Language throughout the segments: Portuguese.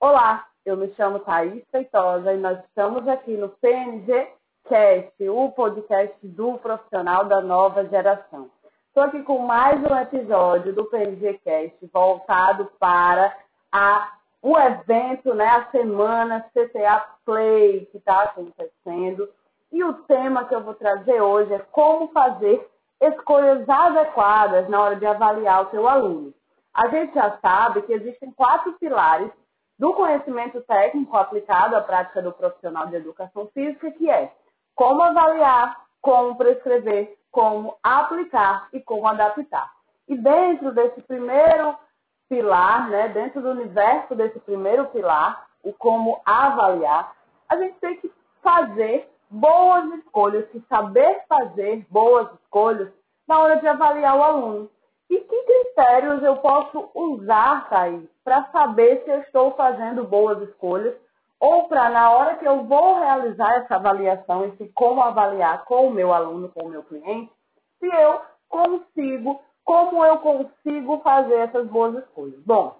Olá, eu me chamo Thaís Feitosa e nós estamos aqui no PNG Cast, o podcast do profissional da nova geração. Estou aqui com mais um episódio do PNG Cast voltado para a, o evento, né, a semana CTA Play que está acontecendo. E o tema que eu vou trazer hoje é como fazer escolhas adequadas na hora de avaliar o seu aluno. A gente já sabe que existem quatro pilares do conhecimento técnico aplicado à prática do profissional de educação física, que é como avaliar, como prescrever, como aplicar e como adaptar. E dentro desse primeiro pilar, né, dentro do universo desse primeiro pilar, o como avaliar, a gente tem que fazer boas escolhas, que saber fazer boas escolhas na hora de avaliar o aluno. E que critérios eu posso usar, Thaís, para saber se eu estou fazendo boas escolhas ou para, na hora que eu vou realizar essa avaliação e se como avaliar com o meu aluno, com o meu cliente, se eu consigo, como eu consigo fazer essas boas escolhas. Bom,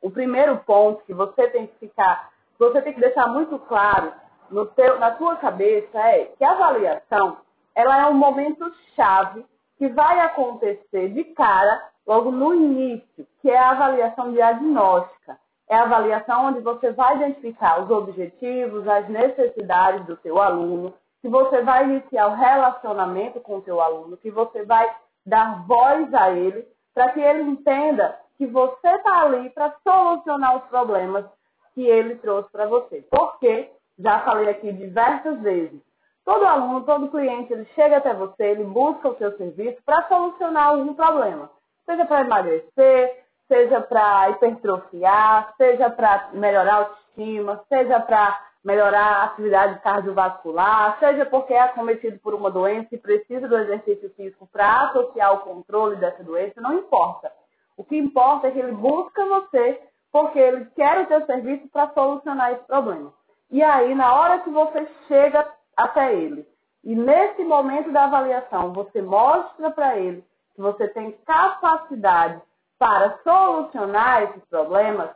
o primeiro ponto que você tem que ficar, você tem que deixar muito claro no teu, na tua cabeça é que a avaliação ela é um momento chave que vai acontecer de cara logo no início, que é a avaliação diagnóstica. É a avaliação onde você vai identificar os objetivos, as necessidades do seu aluno, que você vai iniciar o relacionamento com o seu aluno, que você vai dar voz a ele, para que ele entenda que você está ali para solucionar os problemas que ele trouxe para você. Porque, já falei aqui diversas vezes, Todo aluno, todo cliente, ele chega até você, ele busca o seu serviço para solucionar algum problema. Seja para emagrecer, seja para hipertrofiar, seja para melhorar a autoestima, seja para melhorar a atividade cardiovascular, seja porque é acometido por uma doença e precisa do exercício físico para associar o controle dessa doença, não importa. O que importa é que ele busca você porque ele quer o seu serviço para solucionar esse problema. E aí, na hora que você chega até ele. E nesse momento da avaliação, você mostra para ele que você tem capacidade para solucionar esses problemas,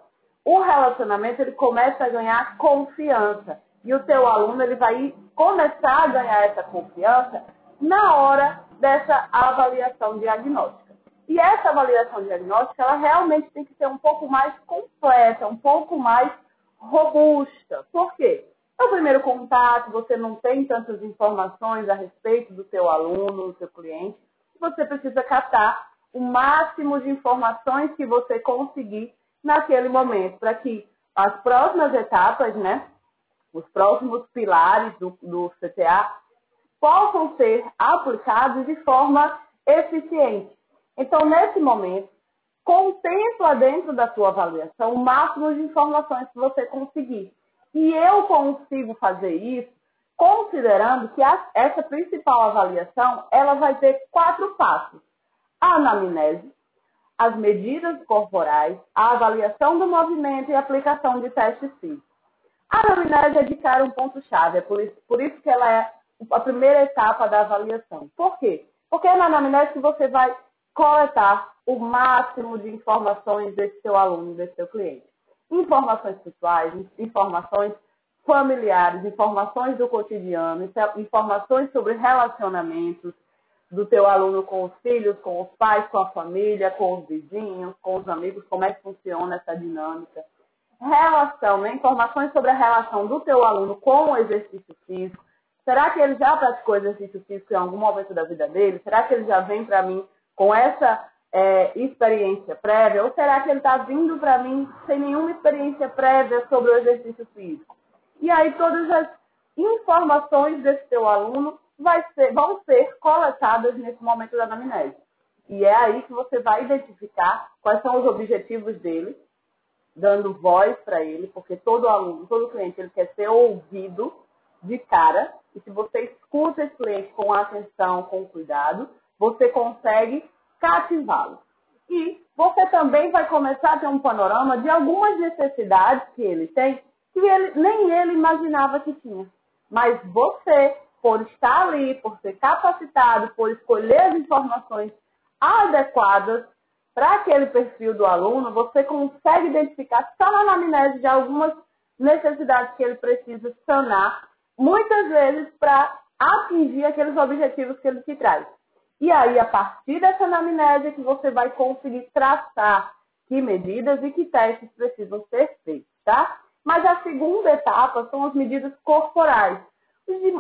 o relacionamento ele começa a ganhar confiança. E o teu aluno ele vai começar a ganhar essa confiança na hora dessa avaliação diagnóstica. E essa avaliação diagnóstica, ela realmente tem que ser um pouco mais completa, um pouco mais robusta. Por quê? É o primeiro contato, você não tem tantas informações a respeito do seu aluno, do seu cliente. Você precisa captar o máximo de informações que você conseguir naquele momento, para que as próximas etapas, né, os próximos pilares do, do CTA possam ser aplicados de forma eficiente. Então, nesse momento, contempla dentro da sua avaliação o máximo de informações que você conseguir. E eu consigo fazer isso considerando que essa principal avaliação ela vai ter quatro passos. A anamnese, as medidas corporais, a avaliação do movimento e a aplicação de testes físicos. A anamnese é de cara um ponto-chave, é por isso, por isso que ela é a primeira etapa da avaliação. Por quê? Porque é na anamnese que você vai coletar o máximo de informações desse seu aluno, desse seu cliente informações pessoais, informações familiares, informações do cotidiano, informações sobre relacionamentos do teu aluno com os filhos, com os pais, com a família, com os vizinhos, com os amigos, como é que funciona essa dinâmica. Relação, né? informações sobre a relação do teu aluno com o exercício físico. Será que ele já praticou exercício físico em algum momento da vida dele? Será que ele já vem para mim com essa é, experiência prévia? Ou será que ele está vindo para mim sem nenhuma experiência prévia sobre o exercício físico? E aí todas as informações desse teu aluno ser, vão ser coletadas nesse momento da anamnese. E é aí que você vai identificar quais são os objetivos dele, dando voz para ele, porque todo aluno, todo cliente, ele quer ser ouvido de cara. E se você escuta esse cliente com atenção, com cuidado, você consegue cativá-lo. E você também vai começar a ter um panorama de algumas necessidades que ele tem que ele, nem ele imaginava que tinha. Mas você, por estar ali, por ser capacitado, por escolher as informações adequadas, para aquele perfil do aluno, você consegue identificar só na anamnese de algumas necessidades que ele precisa sanar, muitas vezes para atingir aqueles objetivos que ele te traz. E aí, a partir dessa anamnese, é que você vai conseguir traçar que medidas e que testes precisam ser feitos, tá? Mas a segunda etapa são as medidas corporais,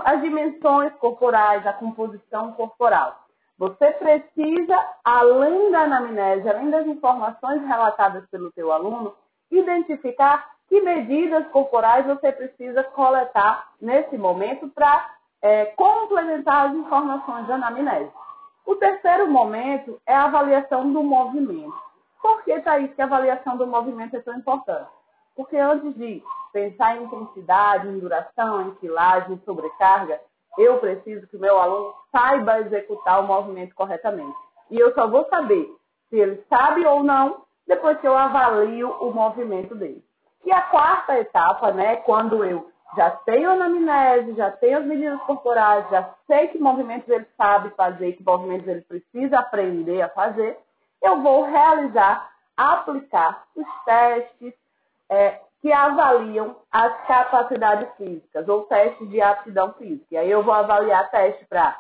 as dimensões corporais, a composição corporal. Você precisa, além da anamnese, além das informações relatadas pelo teu aluno, identificar que medidas corporais você precisa coletar nesse momento para é, complementar as informações da anamnese. O terceiro momento é a avaliação do movimento. Por que, Thaís, que a avaliação do movimento é tão importante? Porque antes de pensar em intensidade, em duração, em quilagem, em sobrecarga, eu preciso que o meu aluno saiba executar o movimento corretamente. E eu só vou saber se ele sabe ou não depois que eu avalio o movimento dele. E a quarta etapa, né, quando eu já tenho a anamnese, já tenho as medidas corporais, já sei que movimentos ele sabe fazer, que movimentos ele precisa aprender a fazer, eu vou realizar, aplicar os testes é, que avaliam as capacidades físicas, ou testes de aptidão física. E aí eu vou avaliar teste para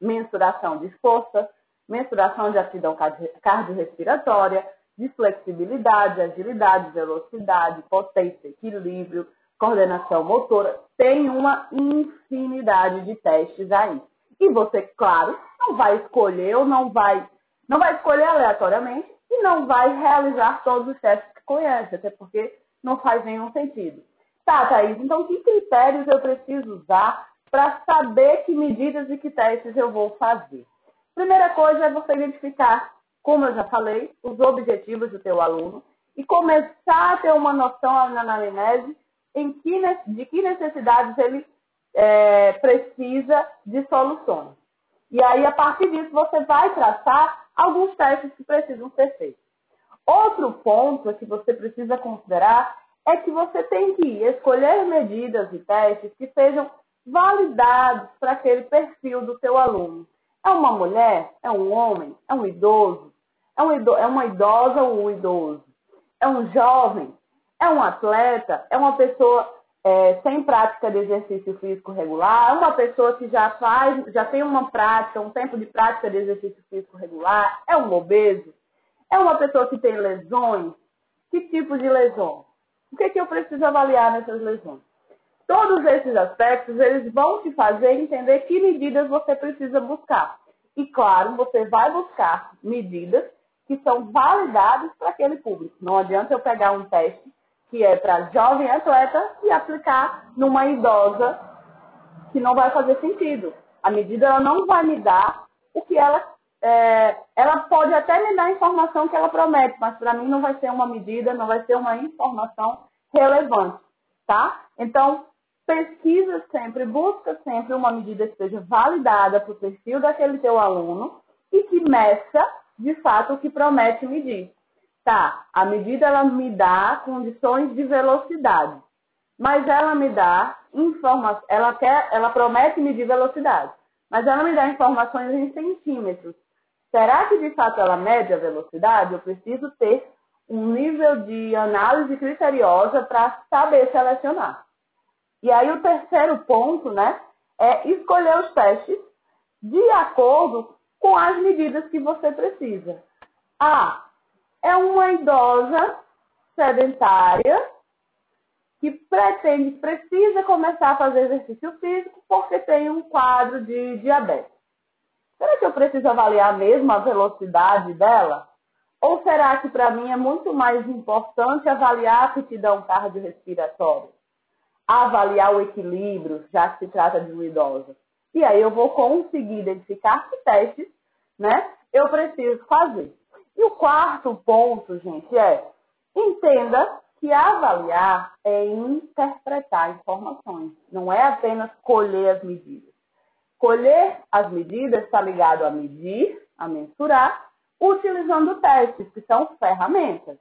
mensuração de força, mensuração de aptidão cardiorrespiratória, de flexibilidade, agilidade, velocidade, potência, equilíbrio, coordenação motora. Tem uma infinidade de testes aí. E você, claro, não vai escolher ou não vai, não vai escolher aleatoriamente e não vai realizar todos os testes conhece, até porque não faz nenhum sentido. Tá, Thaís, então que critérios eu preciso usar para saber que medidas e que testes eu vou fazer? Primeira coisa é você identificar, como eu já falei, os objetivos do teu aluno e começar a ter uma noção na anamnese em que, de que necessidades ele é, precisa de soluções. E aí, a partir disso, você vai traçar alguns testes que precisam ser feitos. Outro ponto que você precisa considerar é que você tem que escolher medidas e testes que sejam validados para aquele perfil do seu aluno. É uma mulher? É um homem? É um idoso? É, um idoso, é uma idosa ou um idoso? É um jovem? É um atleta? É uma pessoa é, sem prática de exercício físico regular? É uma pessoa que já faz, já tem uma prática, um tempo de prática de exercício físico regular? É um obeso? É uma pessoa que tem lesões? Que tipo de lesão? O que, é que eu preciso avaliar nessas lesões? Todos esses aspectos, eles vão te fazer entender que medidas você precisa buscar. E, claro, você vai buscar medidas que são validadas para aquele público. Não adianta eu pegar um teste que é para jovem atleta e aplicar numa idosa que não vai fazer sentido. A medida ela não vai me dar o que ela é, ela pode até me dar a informação que ela promete, mas para mim não vai ser uma medida, não vai ser uma informação relevante, tá? Então, pesquisa sempre, busca sempre uma medida que seja validada para o perfil daquele teu aluno e que meça, de fato, o que promete medir. Tá, a medida ela me dá condições de velocidade, mas ela me dá informação, ela ela promete medir velocidade, mas ela me dá informações em centímetros. Será que de fato ela mede a velocidade? Eu preciso ter um nível de análise criteriosa para saber selecionar. E aí o terceiro ponto, né, é escolher os testes de acordo com as medidas que você precisa. Ah, é uma idosa sedentária que pretende, precisa começar a fazer exercício físico porque tem um quadro de diabetes. Será que eu preciso avaliar mesmo a velocidade dela? Ou será que para mim é muito mais importante avaliar a aptidão cardiorrespiratória? Avaliar o equilíbrio, já que se trata de uma idosa. E aí eu vou conseguir identificar que testes né, eu preciso fazer. E o quarto ponto, gente, é entenda que avaliar é interpretar informações, não é apenas colher as medidas. Colher as medidas está ligado a medir, a mensurar, utilizando testes, que são ferramentas.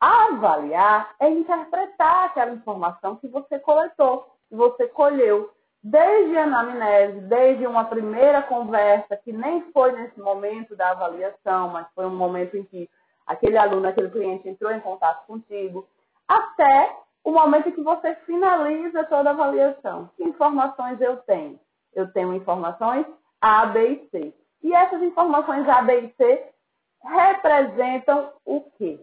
Avaliar é interpretar aquela informação que você coletou, que você colheu, desde a anamnese, desde uma primeira conversa, que nem foi nesse momento da avaliação, mas foi um momento em que aquele aluno, aquele cliente entrou em contato contigo, até o momento em que você finaliza toda a avaliação. Que informações eu tenho? Eu tenho informações A, B e C. E essas informações A, B e C representam o quê?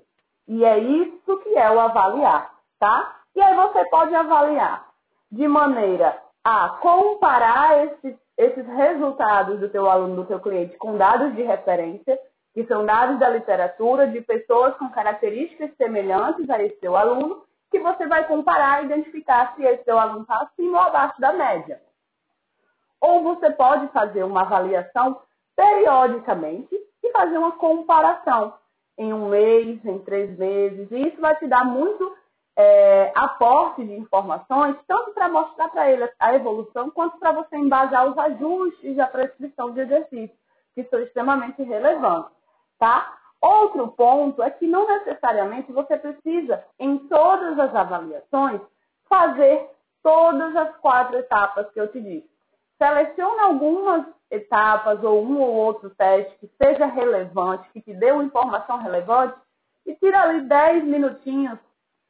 E é isso que é o avaliar, tá? E aí você pode avaliar de maneira a comparar esses, esses resultados do teu aluno, do teu cliente, com dados de referência, que são dados da literatura, de pessoas com características semelhantes a esse teu aluno, que você vai comparar e identificar se esse teu aluno está acima ou abaixo da média. Ou você pode fazer uma avaliação periodicamente e fazer uma comparação em um mês, em três meses. E isso vai te dar muito é, aporte de informações, tanto para mostrar para ele a evolução, quanto para você embasar os ajustes da prescrição de exercício, que são extremamente relevantes. Tá? Outro ponto é que não necessariamente você precisa, em todas as avaliações, fazer todas as quatro etapas que eu te disse. Selecione algumas etapas ou um ou outro teste que seja relevante, que te dê uma informação relevante e tira ali 10 minutinhos,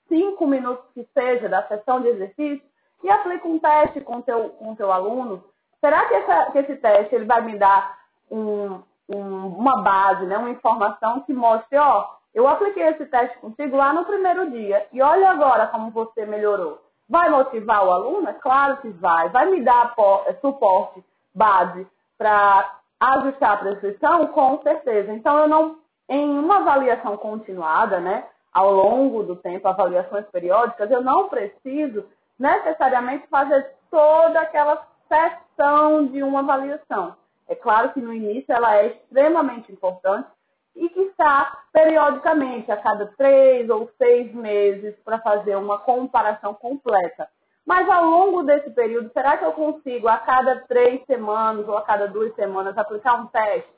5 minutos que seja da sessão de exercício e aplica um teste com o teu, com teu aluno. Será que, essa, que esse teste ele vai me dar um, um, uma base, né, uma informação que mostre, ó, eu apliquei esse teste contigo lá no primeiro dia e olha agora como você melhorou. Vai motivar o aluno? É claro que vai. Vai me dar suporte base para ajustar a prescrição? Com certeza. Então, eu não, em uma avaliação continuada, né, ao longo do tempo, avaliações periódicas, eu não preciso necessariamente fazer toda aquela sessão de uma avaliação. É claro que no início ela é extremamente importante e que está periodicamente, a cada três ou seis meses, para fazer uma comparação completa. Mas ao longo desse período, será que eu consigo a cada três semanas ou a cada duas semanas aplicar um teste?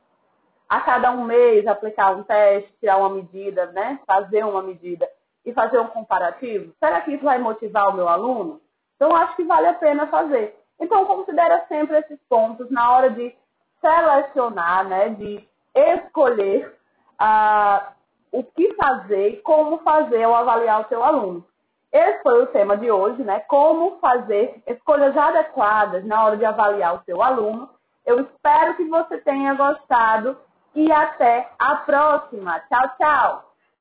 A cada um mês aplicar um teste, tirar uma medida, né? Fazer uma medida e fazer um comparativo? Será que isso vai motivar o meu aluno? Então acho que vale a pena fazer. Então considera sempre esses pontos na hora de selecionar, né? De escolher ah, o que fazer e como fazer ao avaliar o seu aluno. Esse foi o tema de hoje, né? Como fazer escolhas adequadas na hora de avaliar o seu aluno. Eu espero que você tenha gostado e até a próxima. Tchau, tchau!